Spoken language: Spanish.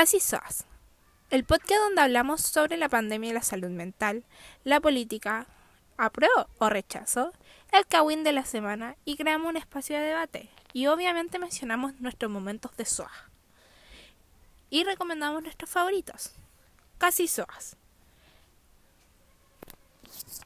Casi SOAS, el podcast donde hablamos sobre la pandemia y la salud mental, la política, apruebo o rechazo, el kawin de la semana y creamos un espacio de debate. Y obviamente mencionamos nuestros momentos de SOAS. Y recomendamos nuestros favoritos. Casi SOAS.